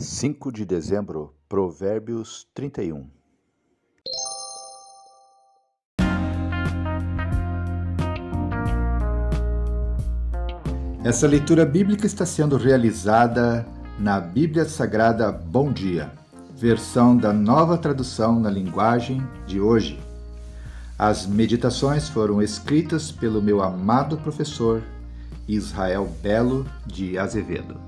5 de dezembro, Provérbios 31. Essa leitura bíblica está sendo realizada na Bíblia Sagrada Bom Dia, versão da nova tradução na linguagem de hoje. As meditações foram escritas pelo meu amado professor Israel Belo de Azevedo.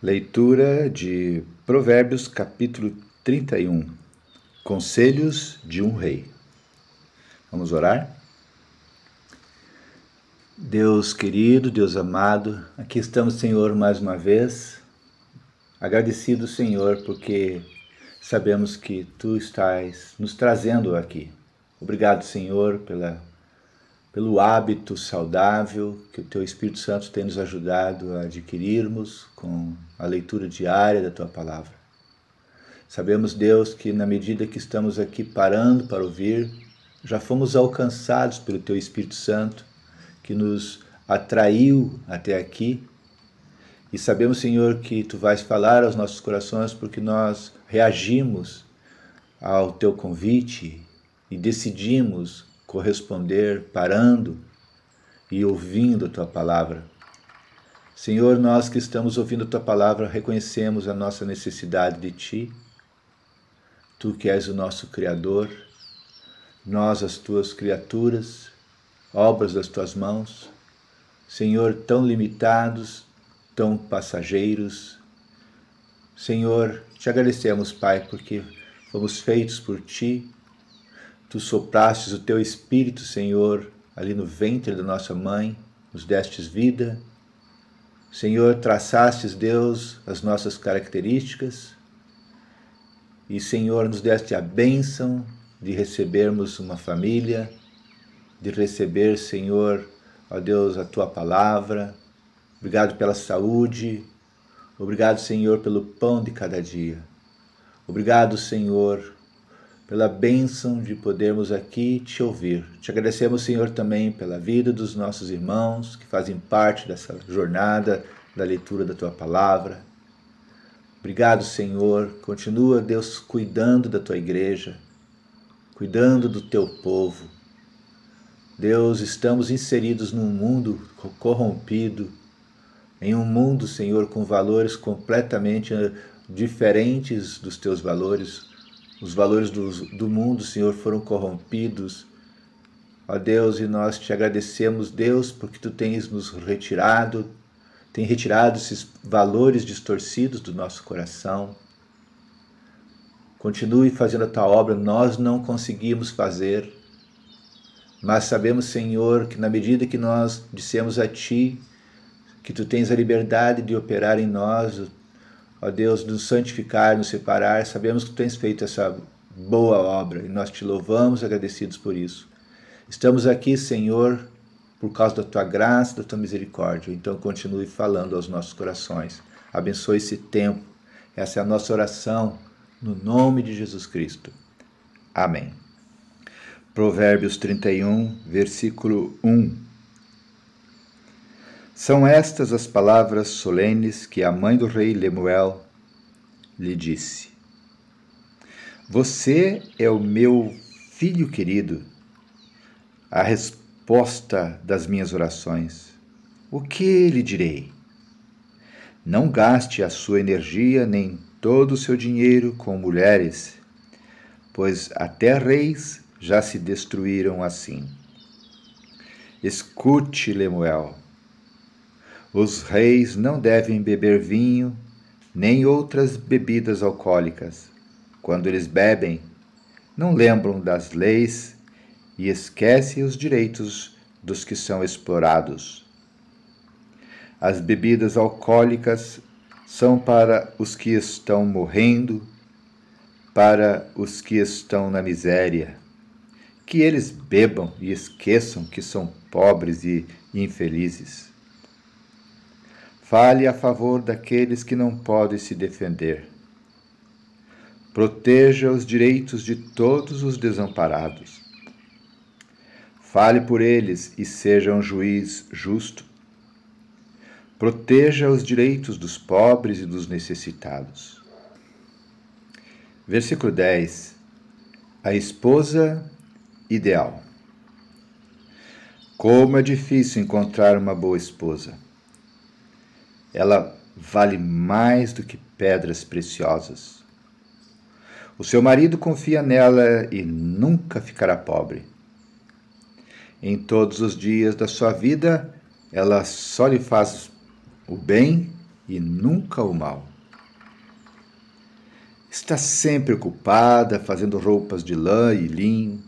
Leitura de Provérbios, capítulo 31 Conselhos de um Rei. Vamos orar? Deus querido, Deus amado, aqui estamos, Senhor, mais uma vez, agradecido, Senhor, porque sabemos que Tu estás nos trazendo aqui. Obrigado, Senhor, pela, pelo hábito saudável que o Teu Espírito Santo tem nos ajudado a adquirirmos com a leitura diária da Tua palavra. Sabemos, Deus, que na medida que estamos aqui parando para ouvir, já fomos alcançados pelo Teu Espírito Santo que nos atraiu até aqui. E sabemos, Senhor, que tu vais falar aos nossos corações porque nós reagimos ao teu convite e decidimos corresponder parando e ouvindo a tua palavra. Senhor, nós que estamos ouvindo a tua palavra, reconhecemos a nossa necessidade de ti. Tu que és o nosso Criador, nós, as tuas criaturas, obras das tuas mãos, Senhor, tão limitados, tão passageiros. Senhor, te agradecemos, Pai, porque fomos feitos por ti. Tu soprastes o teu espírito, Senhor, ali no ventre da nossa mãe, nos destes vida. Senhor, traçastes, Deus, as nossas características. E, Senhor, nos deste a bênção de recebermos uma família, de receber, Senhor, ó Deus, a tua palavra. Obrigado pela saúde. Obrigado, Senhor, pelo pão de cada dia. Obrigado, Senhor, pela bênção de podermos aqui te ouvir. Te agradecemos, Senhor, também pela vida dos nossos irmãos que fazem parte dessa jornada da leitura da tua palavra. Obrigado, Senhor. Continua, Deus, cuidando da tua igreja, cuidando do teu povo Deus, estamos inseridos num mundo corrompido, em um mundo, Senhor, com valores completamente eh, diferentes dos teus valores. Os valores do, do mundo, Senhor, foram corrompidos. Ó Deus, e nós te agradecemos, Deus, porque tu tens nos retirado, tem retirado esses valores distorcidos do nosso coração. Continue fazendo a tua obra, nós não conseguimos fazer mas sabemos, Senhor, que na medida que nós dissemos a Ti que Tu tens a liberdade de operar em nós, ó Deus, nos santificar, nos separar, sabemos que Tu tens feito essa boa obra e nós te louvamos agradecidos por isso. Estamos aqui, Senhor, por causa da Tua graça, da Tua misericórdia. Então continue falando aos nossos corações. Abençoe esse tempo. Essa é a nossa oração no nome de Jesus Cristo. Amém. Provérbios 31, versículo 1. São estas as palavras solenes que a mãe do rei Lemuel lhe disse: Você é o meu filho querido, a resposta das minhas orações. O que lhe direi? Não gaste a sua energia nem todo o seu dinheiro com mulheres, pois até reis já se destruíram assim. Escute, Lemuel. Os reis não devem beber vinho nem outras bebidas alcoólicas. Quando eles bebem, não lembram das leis e esquecem os direitos dos que são explorados. As bebidas alcoólicas são para os que estão morrendo, para os que estão na miséria. Que eles bebam e esqueçam que são pobres e infelizes. Fale a favor daqueles que não podem se defender. Proteja os direitos de todos os desamparados. Fale por eles e seja um juiz justo proteja os direitos dos pobres e dos necessitados. Versículo 10. A esposa ideal. Como é difícil encontrar uma boa esposa. Ela vale mais do que pedras preciosas. O seu marido confia nela e nunca ficará pobre. Em todos os dias da sua vida, ela só lhe faz o bem e nunca o mal. Está sempre ocupada fazendo roupas de lã e linho.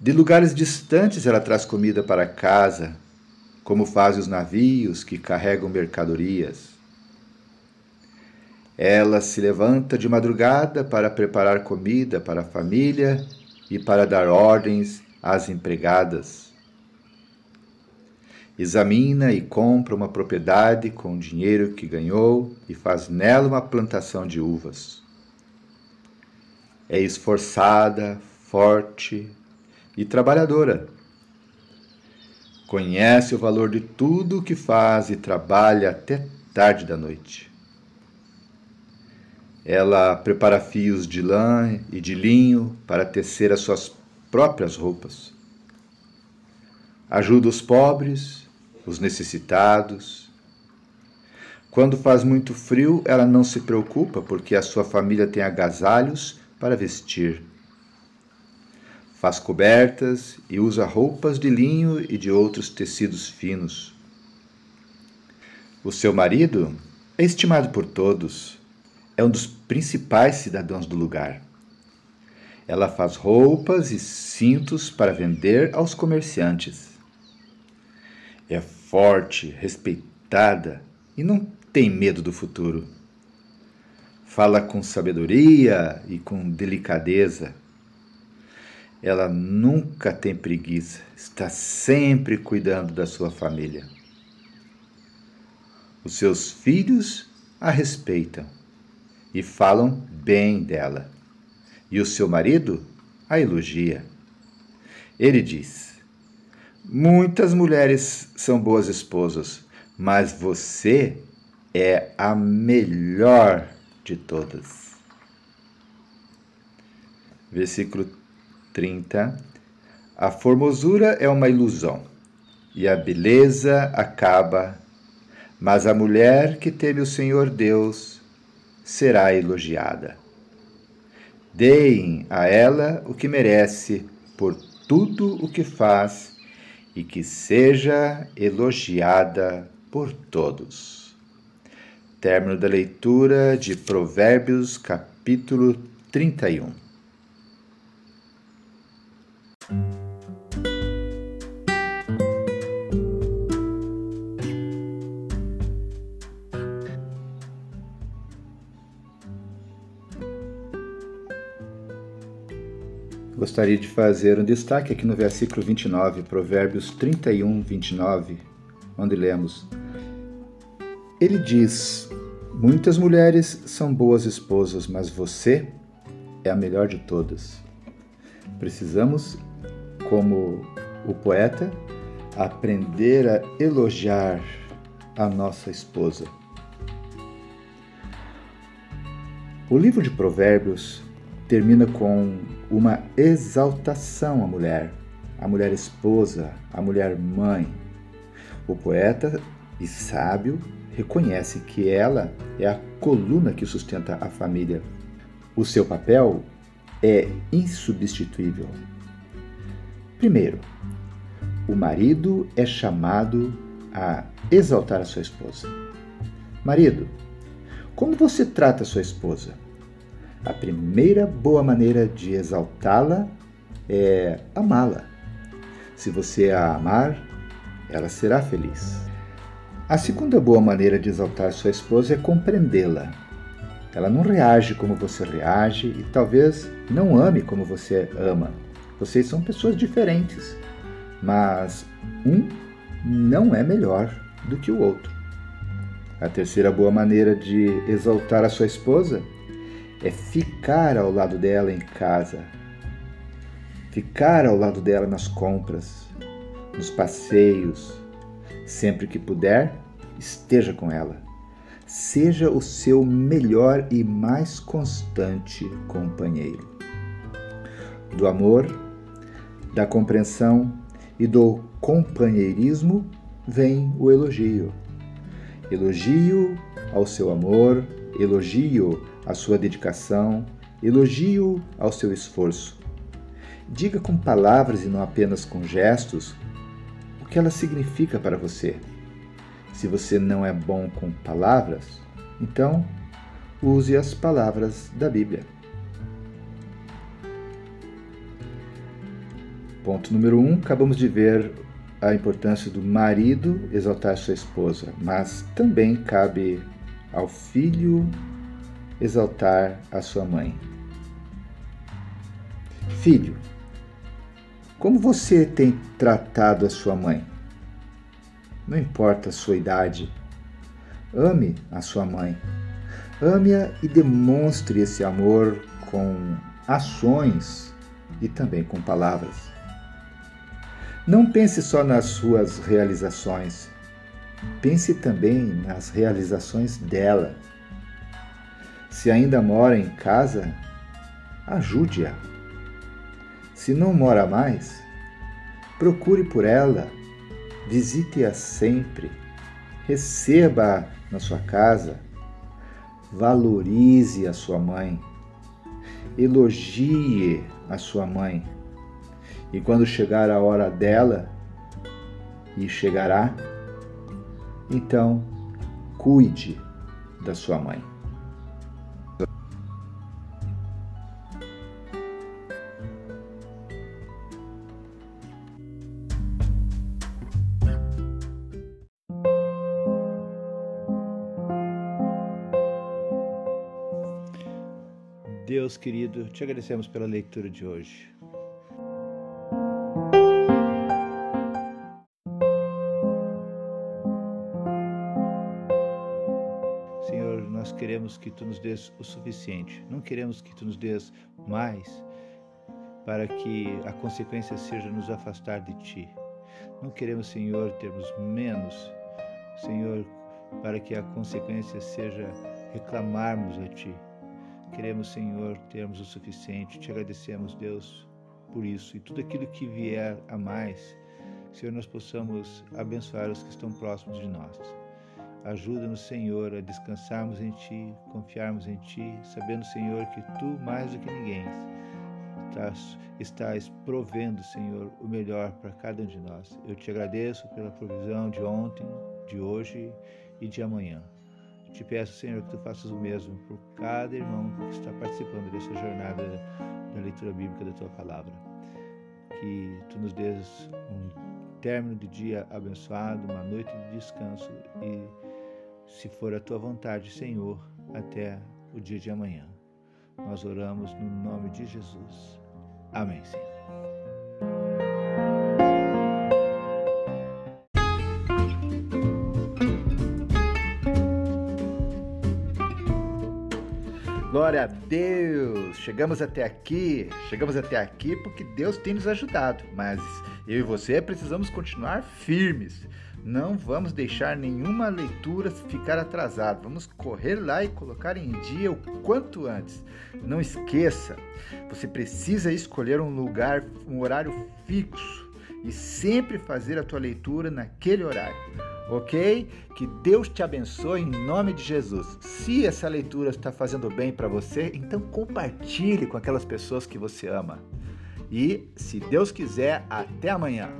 De lugares distantes ela traz comida para casa, como fazem os navios que carregam mercadorias. Ela se levanta de madrugada para preparar comida para a família e para dar ordens às empregadas examina e compra uma propriedade com o dinheiro que ganhou e faz nela uma plantação de uvas. É esforçada, forte e trabalhadora. Conhece o valor de tudo o que faz e trabalha até tarde da noite. Ela prepara fios de lã e de linho para tecer as suas próprias roupas. Ajuda os pobres os necessitados. Quando faz muito frio, ela não se preocupa porque a sua família tem agasalhos para vestir. Faz cobertas e usa roupas de linho e de outros tecidos finos. O seu marido é estimado por todos, é um dos principais cidadãos do lugar. Ela faz roupas e cintos para vender aos comerciantes. É forte, respeitada e não tem medo do futuro. Fala com sabedoria e com delicadeza. Ela nunca tem preguiça, está sempre cuidando da sua família. Os seus filhos a respeitam e falam bem dela, e o seu marido a elogia. Ele diz: Muitas mulheres são boas esposas, mas você é a melhor de todas. Versículo 30. A formosura é uma ilusão, e a beleza acaba, mas a mulher que teme o Senhor Deus será elogiada. Deem a ela o que merece por tudo o que faz e que seja elogiada por todos. Término da leitura de Provérbios, capítulo 31. Gostaria de fazer um destaque aqui no versículo 29, Provérbios 31, 29, onde lemos: Ele diz: Muitas mulheres são boas esposas, mas você é a melhor de todas. Precisamos, como o poeta, aprender a elogiar a nossa esposa. O livro de Provérbios termina com uma exaltação à mulher, a mulher esposa, a mulher mãe. O poeta e sábio reconhece que ela é a coluna que sustenta a família. O seu papel é insubstituível. Primeiro, o marido é chamado a exaltar a sua esposa. Marido, como você trata a sua esposa? A primeira boa maneira de exaltá-la é amá-la. Se você a amar, ela será feliz. A segunda boa maneira de exaltar sua esposa é compreendê-la. Ela não reage como você reage e talvez não ame como você ama. Vocês são pessoas diferentes, mas um não é melhor do que o outro. A terceira boa maneira de exaltar a sua esposa é ficar ao lado dela em casa, ficar ao lado dela nas compras, nos passeios, sempre que puder, esteja com ela. Seja o seu melhor e mais constante companheiro. Do amor, da compreensão e do companheirismo vem o elogio. Elogio ao seu amor, elogio à sua dedicação, elogio ao seu esforço. Diga com palavras e não apenas com gestos o que ela significa para você. Se você não é bom com palavras, então use as palavras da Bíblia. Ponto número um: acabamos de ver a importância do marido exaltar sua esposa, mas também cabe ao filho exaltar a sua mãe. Filho, como você tem tratado a sua mãe? Não importa a sua idade, ame a sua mãe. Ame-a e demonstre esse amor com ações e também com palavras. Não pense só nas suas realizações, pense também nas realizações dela. Se ainda mora em casa, ajude-a. Se não mora mais, procure por ela, visite-a sempre, receba-a na sua casa, valorize a sua mãe, elogie a sua mãe e quando chegar a hora dela, e chegará, então cuide da sua mãe. Deus querido, te agradecemos pela leitura de hoje. Queremos que tu nos dês o suficiente, não queremos que tu nos dês mais para que a consequência seja nos afastar de ti. Não queremos, Senhor, termos menos, Senhor, para que a consequência seja reclamarmos a ti. Queremos, Senhor, termos o suficiente. Te agradecemos, Deus, por isso. E tudo aquilo que vier a mais, Senhor, nós possamos abençoar os que estão próximos de nós. Ajuda-nos, Senhor, a descansarmos em Ti, confiarmos em Ti, sabendo, Senhor, que Tu, mais do que ninguém, estás, estás provendo, Senhor, o melhor para cada um de nós. Eu te agradeço pela provisão de ontem, de hoje e de amanhã. Te peço, Senhor, que Tu faças o mesmo por cada irmão que está participando dessa jornada da leitura bíblica da Tua palavra. Que Tu nos dês um término de dia abençoado, uma noite de descanso e se for a tua vontade, Senhor, até o dia de amanhã. Nós oramos no nome de Jesus. Amém, Senhor. Glória a Deus! Chegamos até aqui, chegamos até aqui porque Deus tem nos ajudado, mas eu e você precisamos continuar firmes. Não vamos deixar nenhuma leitura ficar atrasada. Vamos correr lá e colocar em dia o quanto antes. Não esqueça, você precisa escolher um lugar, um horário fixo e sempre fazer a tua leitura naquele horário ok? Que Deus te abençoe em nome de Jesus. Se essa leitura está fazendo bem para você, então compartilhe com aquelas pessoas que você ama. E, se Deus quiser, até amanhã.